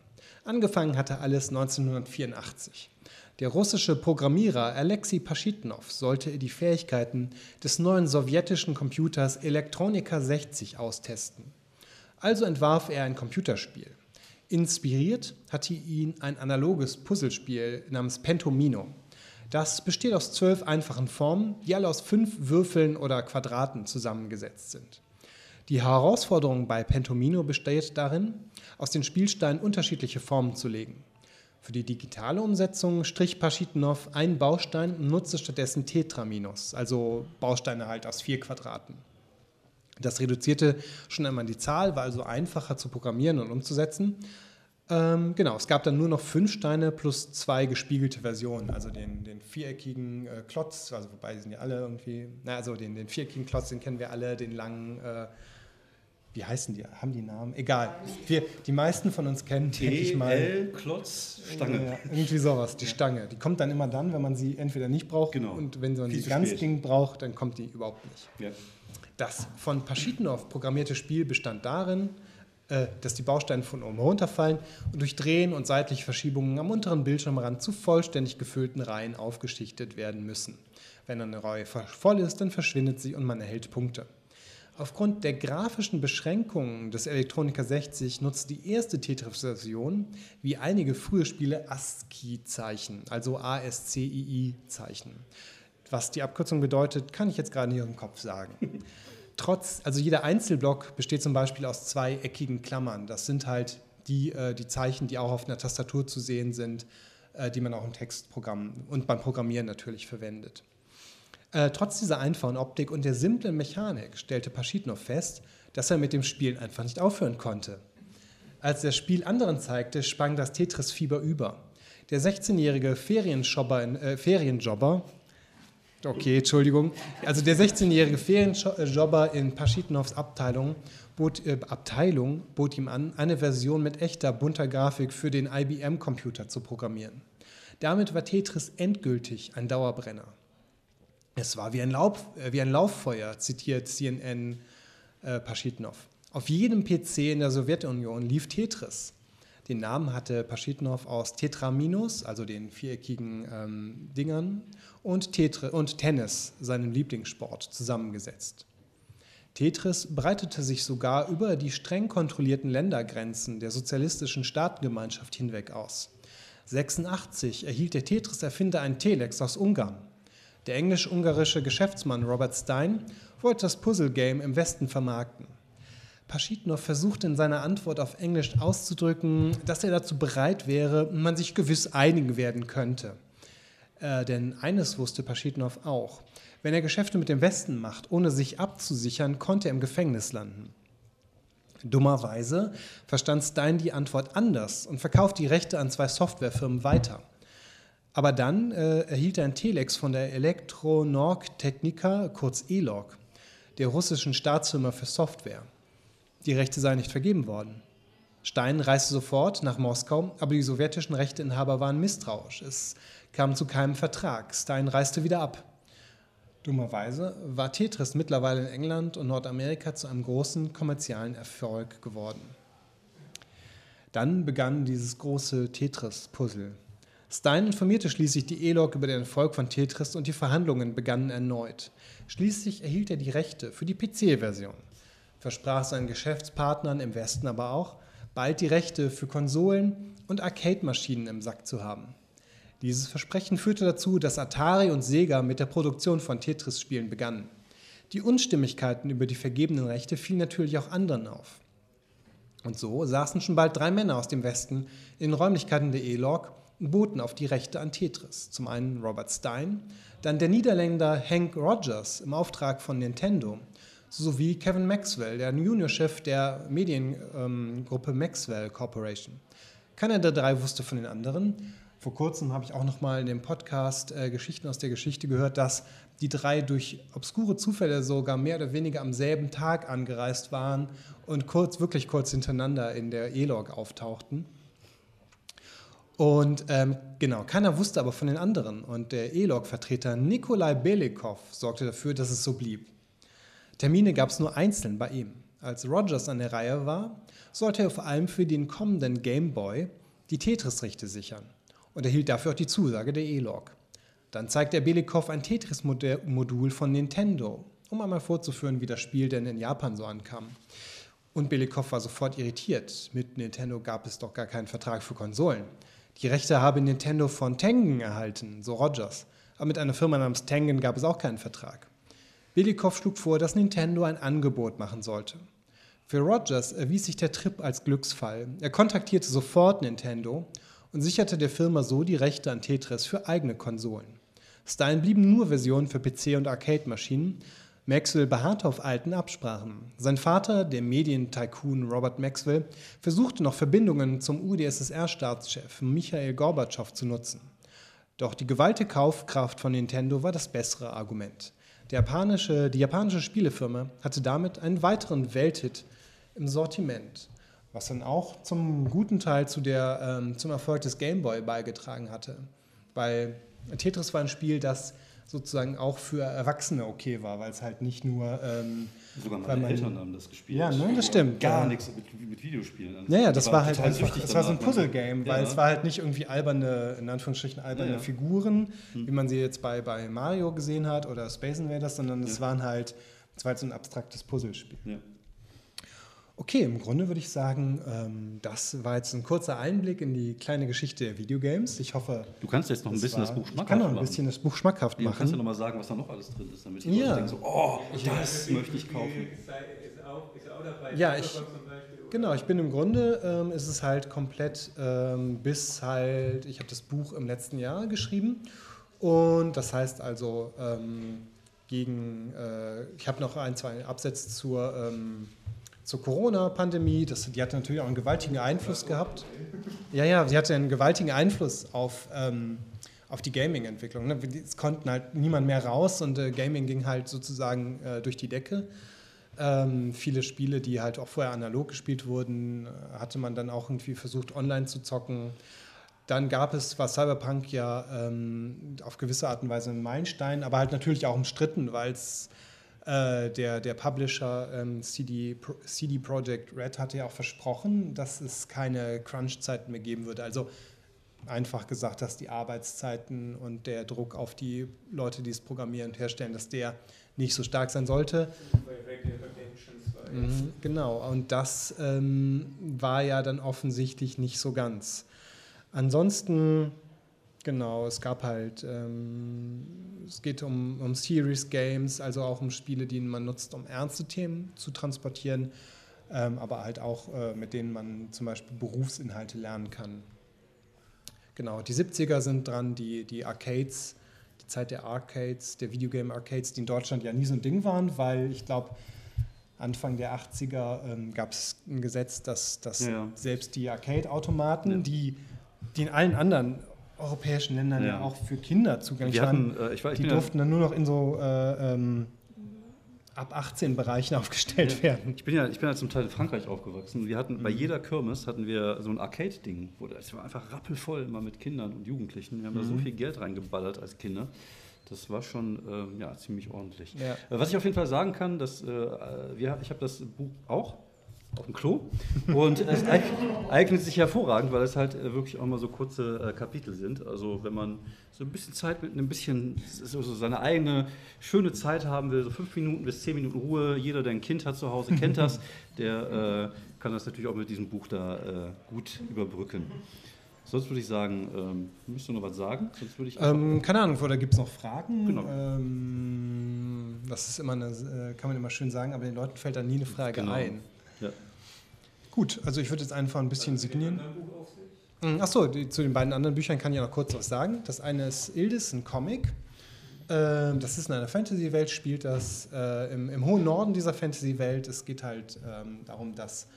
Angefangen hatte alles 1984. Der russische Programmierer Alexei Paschitnov sollte die Fähigkeiten des neuen sowjetischen Computers Elektronika 60 austesten. Also entwarf er ein Computerspiel. Inspiriert hatte ihn ein analoges Puzzlespiel namens Pentomino. Das besteht aus zwölf einfachen Formen, die alle aus fünf Würfeln oder Quadraten zusammengesetzt sind. Die Herausforderung bei Pentomino besteht darin, aus den Spielsteinen unterschiedliche Formen zu legen. Für die digitale Umsetzung strich Paschitnov einen Baustein und nutzte stattdessen Tetraminos, also Bausteine halt aus vier Quadraten. Das reduzierte schon einmal die Zahl, war also einfacher zu programmieren und umzusetzen ähm, genau, es gab dann nur noch fünf Steine plus zwei gespiegelte Versionen, also den, den viereckigen äh, Klotz, also wobei die sind ja alle irgendwie, na, also den, den viereckigen Klotz, den kennen wir alle, den langen, äh, wie heißen die? Haben die Namen? Egal. Wir, die meisten von uns kennen, denke ich mal. Klotz, Stange. Ja, irgendwie sowas, die Stange. Die kommt dann immer dann, wenn man sie entweder nicht braucht genau. und wenn man sie ganz dringend braucht, dann kommt die überhaupt nicht. Ja. Das von Paschitnov programmierte Spiel bestand darin, äh, dass die Bausteine von oben runterfallen und durch Drehen und seitliche Verschiebungen am unteren Bildschirmrand zu vollständig gefüllten Reihen aufgeschichtet werden müssen. Wenn eine Reihe voll ist, dann verschwindet sie und man erhält Punkte. Aufgrund der grafischen Beschränkungen des Elektronika 60 nutzt die erste Tetris-Version wie einige frühe Spiele ASCII-Zeichen, also A-S-C-I-I-Zeichen. Was die Abkürzung bedeutet, kann ich jetzt gerade nicht im Kopf sagen. Trotz, also jeder Einzelblock besteht zum Beispiel aus zwei eckigen Klammern. Das sind halt die, äh, die Zeichen, die auch auf einer Tastatur zu sehen sind, äh, die man auch im Textprogramm und beim Programmieren natürlich verwendet. Äh, trotz dieser einfachen Optik und der simplen Mechanik stellte Paschitnov fest, dass er mit dem Spielen einfach nicht aufhören konnte. Als das Spiel anderen zeigte, sprang das Tetris-Fieber über. Der 16-jährige Ferienjobber, äh, Ferienjobber, okay, Entschuldigung, also der 16-jährige Ferienjobber in Paschitnovs Abteilung bot, äh, Abteilung bot ihm an, eine Version mit echter bunter Grafik für den IBM-Computer zu programmieren. Damit war Tetris endgültig ein Dauerbrenner. Es war wie ein, Laub, äh, wie ein Lauffeuer, zitiert CNN äh, Paschitnov. Auf jedem PC in der Sowjetunion lief Tetris. Den Namen hatte Paschitnov aus Tetraminus, also den viereckigen ähm, Dingern, und, Tetris, und Tennis, seinem Lieblingssport, zusammengesetzt. Tetris breitete sich sogar über die streng kontrollierten Ländergrenzen der sozialistischen Staatengemeinschaft hinweg aus. 86 erhielt der Tetris-Erfinder ein Telex aus Ungarn. Der englisch-ungarische Geschäftsmann Robert Stein wollte das Puzzle-Game im Westen vermarkten. Paschitnov versuchte in seiner Antwort auf Englisch auszudrücken, dass er dazu bereit wäre man sich gewiss einigen werden könnte. Äh, denn eines wusste Paschitnov auch. Wenn er Geschäfte mit dem Westen macht, ohne sich abzusichern, konnte er im Gefängnis landen. Dummerweise verstand Stein die Antwort anders und verkauft die Rechte an zwei Softwarefirmen weiter. Aber dann äh, erhielt er ein Telex von der Elektronorg Technica, kurz ELOG, der russischen Staatsfirma für Software. Die Rechte seien nicht vergeben worden. Stein reiste sofort nach Moskau, aber die sowjetischen Rechteinhaber waren misstrauisch. Es kam zu keinem Vertrag. Stein reiste wieder ab. Dummerweise war Tetris mittlerweile in England und Nordamerika zu einem großen kommerziellen Erfolg geworden. Dann begann dieses große Tetris-Puzzle. Stein informierte schließlich die ELOG über den Erfolg von Tetris und die Verhandlungen begannen erneut. Schließlich erhielt er die Rechte für die PC-Version, versprach seinen Geschäftspartnern im Westen aber auch, bald die Rechte für Konsolen und Arcade-Maschinen im Sack zu haben. Dieses Versprechen führte dazu, dass Atari und Sega mit der Produktion von Tetris-Spielen begannen. Die Unstimmigkeiten über die vergebenen Rechte fielen natürlich auch anderen auf. Und so saßen schon bald drei Männer aus dem Westen in den Räumlichkeiten der E-Log boten auf die Rechte an Tetris. Zum einen Robert Stein, dann der Niederländer Hank Rogers im Auftrag von Nintendo, sowie Kevin Maxwell, der Juniorchef der Mediengruppe ähm, Maxwell Corporation. Keiner der drei wusste von den anderen. Vor kurzem habe ich auch noch mal in dem Podcast äh, Geschichten aus der Geschichte gehört, dass die drei durch obskure Zufälle sogar mehr oder weniger am selben Tag angereist waren und kurz, wirklich kurz hintereinander in der E-Log auftauchten. Und ähm, genau, keiner wusste aber von den anderen. Und der E-Log-Vertreter Nikolai Belikov sorgte dafür, dass es so blieb. Termine gab es nur einzeln bei ihm. Als Rogers an der Reihe war, sollte er vor allem für den kommenden Game Boy die Tetris-Rechte sichern und erhielt dafür auch die Zusage der E-Log. Dann zeigte er Belikov ein Tetris-Modul von Nintendo, um einmal vorzuführen, wie das Spiel denn in Japan so ankam. Und Belikov war sofort irritiert. Mit Nintendo gab es doch gar keinen Vertrag für Konsolen. Die Rechte habe Nintendo von Tengen erhalten, so Rogers. Aber mit einer Firma namens Tengen gab es auch keinen Vertrag. Belikov schlug vor, dass Nintendo ein Angebot machen sollte. Für Rogers erwies sich der Trip als Glücksfall. Er kontaktierte sofort Nintendo und sicherte der Firma so die Rechte an Tetris für eigene Konsolen. Stein blieben nur Versionen für PC und Arcade-Maschinen, Maxwell beharrte auf alten Absprachen. Sein Vater, der Medientycoon Robert Maxwell, versuchte noch Verbindungen zum UdSSR-Staatschef Michael Gorbatschow zu nutzen. Doch die gewaltige Kaufkraft von Nintendo war das bessere Argument. Japanische, die japanische Spielefirma hatte damit einen weiteren Welthit im Sortiment, was dann auch zum guten Teil zu der, ähm, zum Erfolg des Game Boy beigetragen hatte. Weil Tetris war ein Spiel, das sozusagen auch für Erwachsene okay war, weil es halt nicht nur. Ähm, Sogar meine man, Eltern haben das gespielt. Ja, ne, das stimmt. Gar ja. nichts mit, mit Videospielen. Also naja, das war, war halt einfach, es war so ein Puzzle-Game, weil ja. es war halt nicht irgendwie alberne, in Anführungsstrichen alberne ja. Figuren, hm. wie man sie jetzt bei, bei Mario gesehen hat oder Space Invaders, sondern es waren halt Das war jetzt so ein abstraktes Puzzlespiel. Okay, im Grunde würde ich sagen, ähm, das war jetzt ein kurzer Einblick in die kleine Geschichte der Videogames. Ich hoffe. Du kannst jetzt noch ein bisschen war- das Buch Ich schmackhaft kann noch ein machen. bisschen das Buch schmackhaft Ja, kannst du noch machen. mal sagen, was da noch alles drin ist, damit die Ja. Leute denken so, oh, das Also möchte ich kaufen. Ist, ist, auch, ist auch dabei. Ja, ich-? Genau, ich bin im Grunde, ähm, ist es halt komplett ähm, bis halt, ich habe das Buch im letzten Jahr geschrieben und das heißt also ähm, gegen, äh, ich habe noch ein, zwei Absätze zur, ähm, zur Corona-Pandemie, die hatte natürlich auch einen gewaltigen Einfluss gehabt. Ja, ja, sie hatte einen gewaltigen Einfluss auf, ähm, auf die Gaming-Entwicklung. Ne? Es konnten halt niemand mehr raus und äh, Gaming ging halt sozusagen äh, durch die Decke. Ähm, viele Spiele, die halt auch vorher analog gespielt wurden, äh, hatte man dann auch irgendwie versucht, online zu zocken. Dann gab es, war Cyberpunk ja ähm, auf gewisse Art und Weise ein Meilenstein, aber halt natürlich auch umstritten, weil es äh, der, der Publisher ähm, CD, Pro- CD Projekt Red hatte ja auch versprochen, dass es keine Crunch-Zeiten mehr geben würde. Also einfach gesagt, dass die Arbeitszeiten und der Druck auf die Leute, die es programmieren und herstellen, dass der nicht so stark sein sollte. 2. Mhm, genau, und das ähm, war ja dann offensichtlich nicht so ganz. Ansonsten, genau, es gab halt, ähm, es geht um, um Serious Games, also auch um Spiele, die man nutzt, um ernste Themen zu transportieren, ähm, aber halt auch äh, mit denen man zum Beispiel Berufsinhalte lernen kann. Genau, die 70er sind dran, die, die Arcades, die Zeit der Arcades, der Videogame-Arcades, die in Deutschland ja nie so ein Ding waren, weil ich glaube, Anfang der 80er ähm, gab es ein Gesetz, dass, dass ja. selbst die Arcade-Automaten, Ja. die, die in allen anderen europäischen Ländern ja, auch für Kinder zugänglich waren, äh, ich, war, ich die bin ja- durften dann nur noch in so äh, ähm, ab 18 Bereichen aufgestellt Ja. werden. Ich bin ja, ich bin ja zum Teil in Frankreich aufgewachsen. Wir hatten Mhm. bei jeder Kirmes hatten wir so ein Arcade-Ding, wo das war einfach rappelvoll immer mit Kindern und Jugendlichen. Wir haben da so Mhm. viel Geld reingeballert als Kinder. Das war schon ähm, ja, ziemlich ordentlich. Ja. Äh, Was ich auf jeden Fall sagen kann, dass äh, wir, ich habe das Buch auch auf dem Klo und es eig- eignet sich hervorragend, weil es halt äh, wirklich auch mal so kurze äh, Kapitel sind. Also wenn man so ein bisschen Zeit mit einem bisschen so, seine eigene schöne Zeit haben will, so fünf Minuten bis zehn Minuten Ruhe. Jeder, der ein Kind hat zu Hause, kennt das. Der äh, kann das natürlich auch mit diesem Buch da äh, gut überbrücken. Sonst würde ich sagen, ähm, müsst du noch was sagen? Sonst würde ich Ähm, keine Ahnung, oder gibt es noch Fragen? Genau. Ähm, das ist immer eine, äh, kann man immer schön sagen, aber den Leuten fällt da nie eine Frage Genau. ein. Gut, also ich würde jetzt einfach ein bisschen signieren. Buch auf sich. Achso, zu den beiden anderen Büchern kann ich ja noch kurz was sagen. Das eine ist Ildis, ein Comic. Ähm, das ist in einer Fantasy-Welt, spielt das äh, im, im hohen Norden dieser Fantasy-Welt. Es geht halt ähm, darum, dass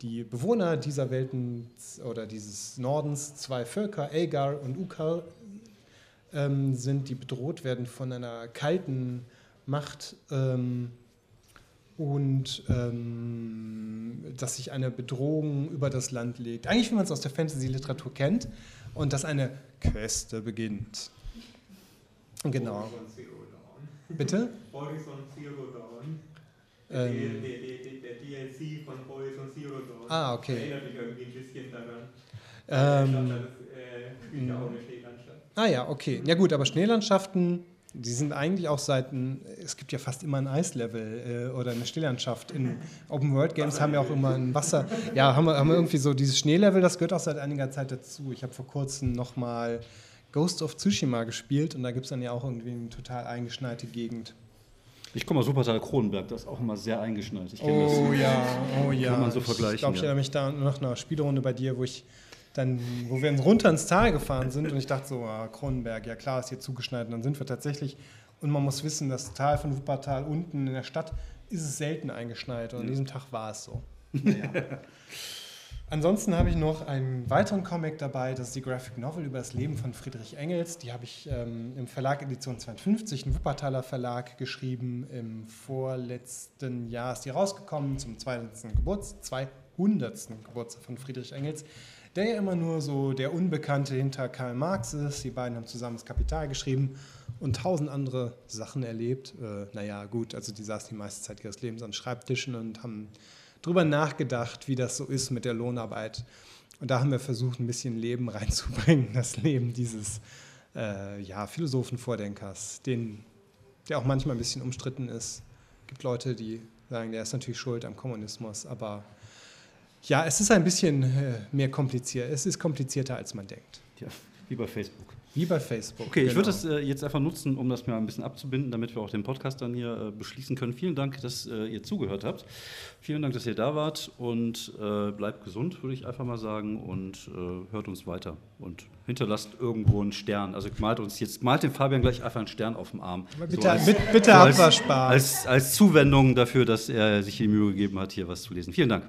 die Bewohner dieser Welten oder dieses Nordens, zwei Völker, Agar und Ukar, ähm, sind, die bedroht werden von einer kalten Macht. Ähm, und ähm, dass sich eine Bedrohung über das Land legt. Eigentlich, wie man es aus der Fantasy-Literatur kennt, und dass eine Queste beginnt. Genau. Bitte? Horizon Zero Dawn. Der, Ähm, der, der, der DLC von Horizon Zero Dawn. Ah, okay. Erinnert mich irgendwie ein bisschen daran. Ähm, das äh, spielt ja auch eine Schneelandschaft. ah ja, okay. Ja gut, aber Schneelandschaften, die sind eigentlich auch seit, ein, es gibt ja fast immer ein Eislevel äh, oder eine Schneelandschaft. In Open-World-Games haben wir auch immer ein Wasser. Ja, haben wir, haben wir irgendwie so dieses Schneelevel, das gehört auch seit einiger Zeit dazu. Ich habe vor kurzem nochmal Ghost of Tsushima gespielt und da gibt es dann ja auch irgendwie eine total eingeschneite Gegend. Ich komme aus Wuppertal Kronenberg, das ist auch immer sehr eingeschneit. Ich Oh das. ja, oh ja. Kann man so Ich vergleichen, glaube, ich ja. erinnere mich da nach einer Spielrunde bei dir, wo ich dann, wo wir runter ins Tal gefahren sind und ich dachte so, ah, Kronenberg, ja klar, ist hier zugeschneit. Und dann sind wir tatsächlich, und man muss wissen, das Tal von Wuppertal unten in der Stadt ist es selten eingeschneit und an diesem Tag war es so. Naja. Ansonsten habe ich noch einen weiteren Comic dabei, das ist die Graphic Novel über das Leben von Friedrich Engels. Die habe ich ähm, im Verlag Edition 52, ein Wuppertaler Verlag, geschrieben. Im vorletzten Jahr ist die rausgekommen, zum 200. Geburts 200. Geburtstag von Friedrich Engels, der ja immer nur so der Unbekannte hinter Karl Marx ist. Die beiden haben zusammen das Kapital geschrieben und tausend andere Sachen erlebt. Äh, naja, gut, also die saßen die meiste Zeit ihres Lebens an Schreibtischen und haben drüber nachgedacht, wie das so ist mit der Lohnarbeit. Und da haben wir versucht, ein bisschen Leben reinzubringen, das Leben dieses äh, ja, Philosophen-Vordenkers, den, der auch manchmal ein bisschen umstritten ist. gibt Leute, die sagen, der ist natürlich schuld am Kommunismus, aber ja, es ist ein bisschen äh, mehr kompliziert. Es ist komplizierter, als man denkt. Ja, wie bei Facebook. Wie bei Facebook. Okay, genau. ich würde das äh, jetzt einfach nutzen, um das mal ein bisschen abzubinden, damit wir auch den Podcast dann hier äh, beschließen können. Vielen Dank, dass äh, ihr zugehört habt. Vielen Dank, dass ihr da wart und äh, bleibt gesund, würde ich einfach mal sagen, und äh, hört uns weiter und hinterlasst irgendwo einen Stern. Also malt uns jetzt, malt dem Fabian gleich einfach einen Stern auf dem Arm. Aber bitte, so als, mit, bitte so als, als, als Zuwendung dafür, dass er sich die Mühe gegeben hat, hier was zu lesen. Vielen Dank.